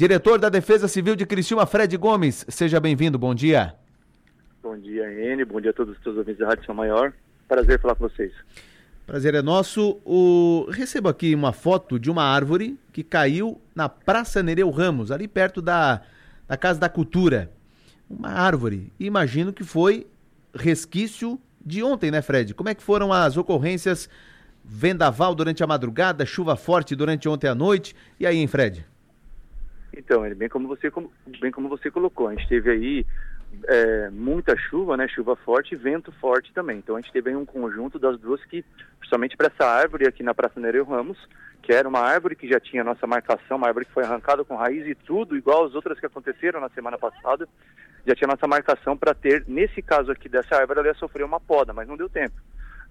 Diretor da Defesa Civil de Criciúma, Fred Gomes, seja bem-vindo, bom dia. Bom dia, N, bom dia a todos os seus ouvintes da Rádio São Maior. Prazer falar com vocês. Prazer é nosso. O... Recebo aqui uma foto de uma árvore que caiu na Praça Nereu Ramos, ali perto da, da Casa da Cultura. Uma árvore. Imagino que foi resquício de ontem, né, Fred? Como é que foram as ocorrências? Vendaval durante a madrugada, chuva forte durante ontem à noite. E aí, hein, Fred? Então, bem como você, bem como você colocou, a gente teve aí é, muita chuva, né? Chuva forte e vento forte também. Então a gente teve aí um conjunto das duas que, principalmente para essa árvore aqui na Praça Nereu Ramos, que era uma árvore que já tinha nossa marcação, uma árvore que foi arrancada com raiz e tudo, igual as outras que aconteceram na semana passada, já tinha nossa marcação para ter, nesse caso aqui dessa árvore, ela ia sofrer uma poda, mas não deu tempo.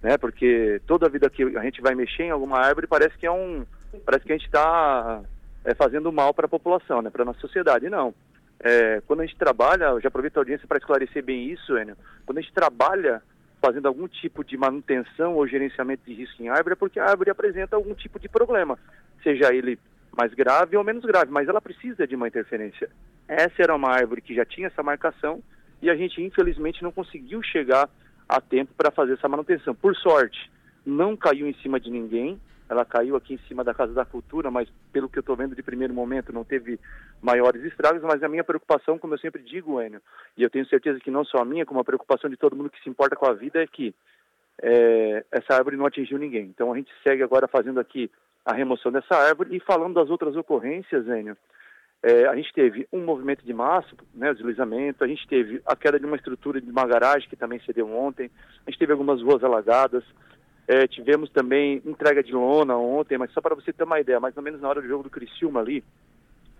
Né, porque toda a vida que a gente vai mexer em alguma árvore parece que é um, parece que a gente está é, fazendo mal para a população, né, para a nossa sociedade. Não. É, quando a gente trabalha, eu já aproveito a audiência para esclarecer bem isso, Enio, quando a gente trabalha fazendo algum tipo de manutenção ou gerenciamento de risco em árvore, é porque a árvore apresenta algum tipo de problema, seja ele mais grave ou menos grave, mas ela precisa de uma interferência. Essa era uma árvore que já tinha essa marcação e a gente infelizmente não conseguiu chegar a tempo para fazer essa manutenção. Por sorte, não caiu em cima de ninguém, ela caiu aqui em cima da Casa da Cultura, mas pelo que eu estou vendo de primeiro momento não teve maiores estragos, mas a minha preocupação, como eu sempre digo, Enio, e eu tenho certeza que não só a minha, como a preocupação de todo mundo que se importa com a vida é que é, essa árvore não atingiu ninguém. Então a gente segue agora fazendo aqui a remoção dessa árvore e falando das outras ocorrências, Enio, é, a gente teve um movimento de massa, né, deslizamento, a gente teve a queda de uma estrutura de uma garagem que também cedeu ontem, a gente teve algumas ruas alagadas, é, tivemos também entrega de lona ontem, mas só para você ter uma ideia, mais ou menos na hora do jogo do Criciúma ali,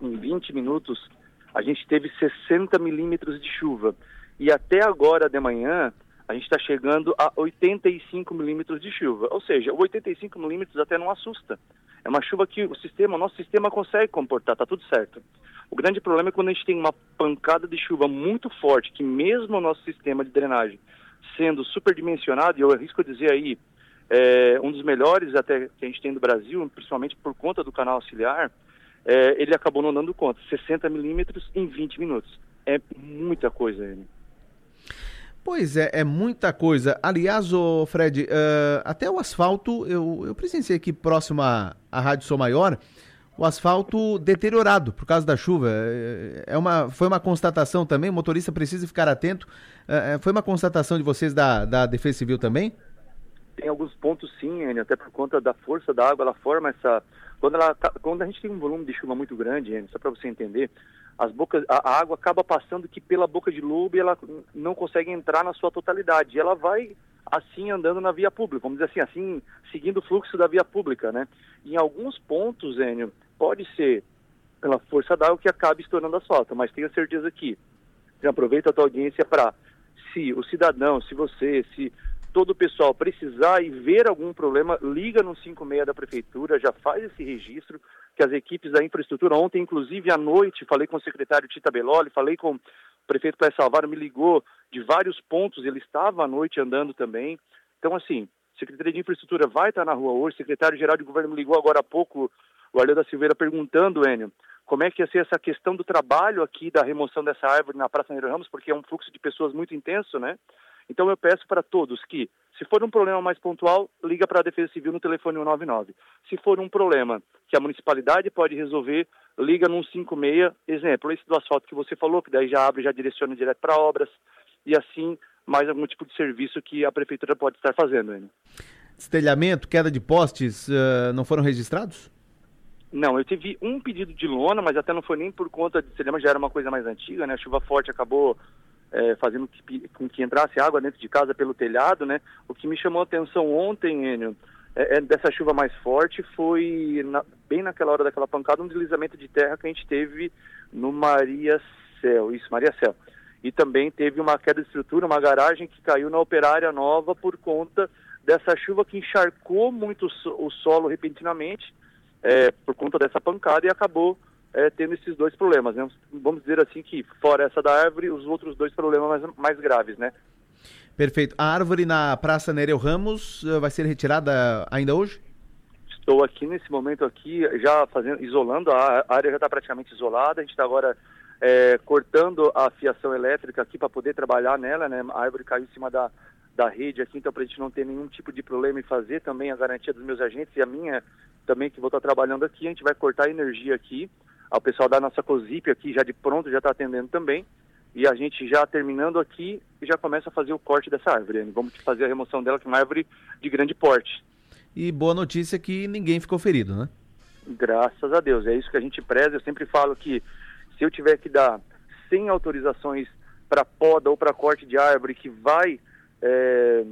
em 20 minutos, a gente teve 60 milímetros de chuva. E até agora de manhã, a gente está chegando a 85 milímetros de chuva. Ou seja, 85 milímetros até não assusta. É uma chuva que o sistema, o nosso sistema consegue comportar, tá tudo certo. O grande problema é quando a gente tem uma pancada de chuva muito forte, que mesmo o nosso sistema de drenagem sendo superdimensionado, e eu arrisco dizer aí, é, um dos melhores até que a gente tem no Brasil, principalmente por conta do canal auxiliar, é, ele acabou não dando conta. 60 milímetros em 20 minutos. É muita coisa, ele. Pois é, é muita coisa. Aliás, ô Fred, uh, até o asfalto, eu, eu presenciei aqui próximo à, à Rádio Sou Maior, o asfalto deteriorado por causa da chuva. É, é uma, foi uma constatação também, o motorista precisa ficar atento. Uh, foi uma constatação de vocês da, da Defesa Civil também? Tem alguns pontos sim, Enio, até por conta da força da água, ela forma essa. Quando, ela tá... Quando a gente tem um volume de chuva muito grande, Enio, só para você entender, as bocas, a, água acaba passando que pela boca de lobo ela não consegue entrar na sua totalidade. Ela vai assim andando na via pública, vamos dizer assim, assim seguindo o fluxo da via pública, né? Em alguns pontos, Enio, pode ser pela força da água que acaba estourando asfalto, mas tenha certeza que aproveita a tua audiência para se o cidadão, se você, se todo o pessoal precisar e ver algum problema, liga no 56 da prefeitura, já faz esse registro, que as equipes da infraestrutura, ontem inclusive à noite, falei com o secretário Tita Beloli, falei com o prefeito Clécio Salvaro, me ligou de vários pontos, ele estava à noite andando também. Então, assim, Secretaria de Infraestrutura vai estar na rua hoje, secretário-geral de governo me ligou agora há pouco, o Arleu da Silveira, perguntando, Enio, como é que ia ser essa questão do trabalho aqui da remoção dessa árvore na Praça Neiro Ramos, porque é um fluxo de pessoas muito intenso, né? Então eu peço para todos que, se for um problema mais pontual, liga para a Defesa Civil no telefone 199. Se for um problema que a municipalidade pode resolver, liga no 156. Exemplo, esse do asfalto que você falou, que daí já abre, já direciona direto para obras, e assim mais algum tipo de serviço que a prefeitura pode estar fazendo. Né? Estelhamento, queda de postes, uh, não foram registrados? Não, eu tive um pedido de lona, mas até não foi nem por conta de estelhamento, já era uma coisa mais antiga, né? A chuva forte acabou é, fazendo que, com que entrasse água dentro de casa pelo telhado, né? O que me chamou a atenção ontem, Enio, é, é dessa chuva mais forte foi na, bem naquela hora daquela pancada um deslizamento de terra que a gente teve no Maria Céu, isso, Maria Céu. E também teve uma queda de estrutura, uma garagem que caiu na operária nova por conta dessa chuva que encharcou muito o solo repentinamente, é, por conta dessa pancada e acabou é, tendo esses dois problemas. Né? Vamos dizer assim que, fora essa da árvore, os outros dois problemas mais, mais graves, né? Perfeito. A árvore na Praça Nereu Ramos uh, vai ser retirada ainda hoje? Estou aqui nesse momento aqui, já fazendo, isolando, a área já está praticamente isolada, a gente está agora é, cortando a fiação elétrica aqui para poder trabalhar nela, né? A árvore caiu em cima da, da rede aqui, então para a gente não ter nenhum tipo de problema em fazer também a garantia dos meus agentes e a minha também que vou estar trabalhando aqui, a gente vai cortar a energia aqui, o pessoal da nossa COSIP aqui já de pronto já está atendendo também, e a gente já terminando aqui já começa a fazer o corte dessa árvore. Vamos fazer a remoção dela, que é uma árvore de grande porte. E boa notícia que ninguém ficou ferido, né? Graças a Deus, é isso que a gente preza. Eu sempre falo que se eu tiver que dar 100 autorizações para poda ou para corte de árvore que vai é,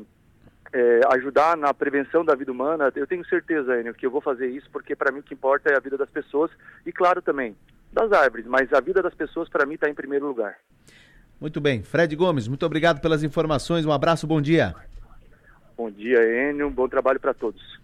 é, ajudar na prevenção da vida humana, eu tenho certeza, Enio, que eu vou fazer isso porque para mim o que importa é a vida das pessoas e, claro, também das árvores, mas a vida das pessoas para mim está em primeiro lugar. Muito bem. Fred Gomes, muito obrigado pelas informações. Um abraço, bom dia. Bom dia, Enio. Um bom trabalho para todos.